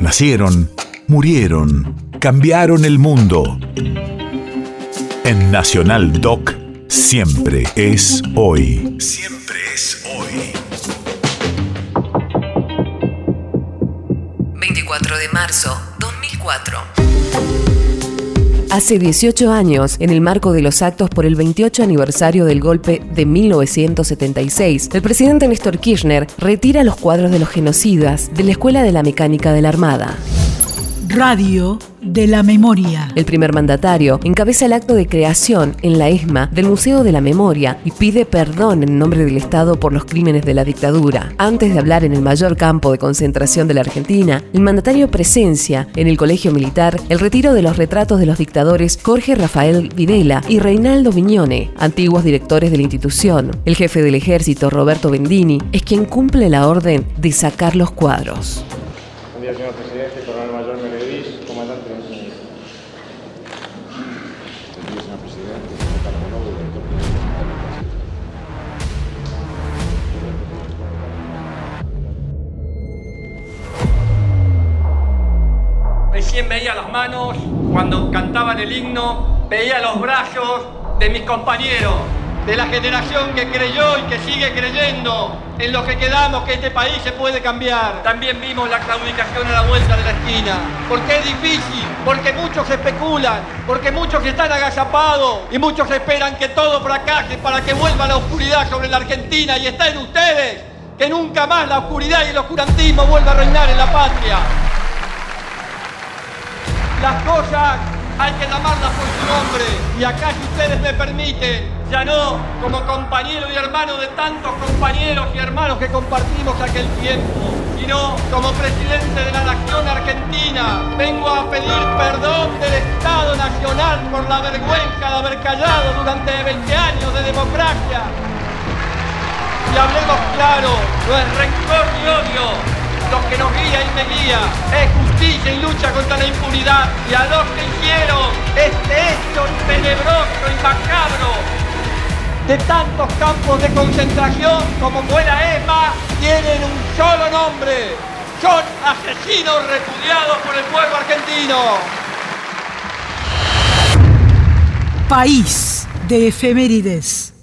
Nacieron, murieron, cambiaron el mundo. En Nacional Doc, siempre es hoy. Siempre es hoy. 24 de marzo 2004. Hace 18 años, en el marco de los actos por el 28 aniversario del golpe de 1976, el presidente Néstor Kirchner retira los cuadros de los genocidas de la Escuela de la Mecánica de la Armada. Radio de la Memoria. El primer mandatario encabeza el acto de creación en la ESMA del Museo de la Memoria y pide perdón en nombre del Estado por los crímenes de la dictadura. Antes de hablar en el mayor campo de concentración de la Argentina, el mandatario presencia en el Colegio Militar el retiro de los retratos de los dictadores Jorge Rafael Videla y Reinaldo Viñone, antiguos directores de la institución. El jefe del ejército, Roberto Bendini, es quien cumple la orden de sacar los cuadros. Buen día, señor presidente, coronel mayor Meredís, comandante de ingeniería. Buen día, señor presidente, señor director. Recién veía las manos cuando cantaban el himno, veía los brazos de mis compañeros, de la generación que creyó y que sigue creyendo en lo que quedamos, que este país se puede cambiar. También vimos la claudicación a la vuelta de la esquina. Porque es difícil, porque muchos especulan, porque muchos están agazapados y muchos esperan que todo fracase para que vuelva la oscuridad sobre la Argentina y está en ustedes que nunca más la oscuridad y el oscurantismo vuelva a reinar en la patria. Las cosas hay que llamarlas por su nombre. Y acá, si ustedes me permiten, ya no como compañero y hermano de tantos compañeros y hermanos que compartimos aquel tiempo, sino como presidente de la nación argentina, vengo a pedir perdón del Estado Nacional por la vergüenza de haber callado durante 20 años de democracia. Y hablemos claro, no es rencor ni odio, lo que nos guía y me guía es justicia y lucha contra la impunidad. Y a los que hicieron este hecho tenebroso y macabro de tantos campos de concentración como fue la ESMA, tienen un solo nombre. Son asesinos repudiados por el pueblo argentino. País de efemérides.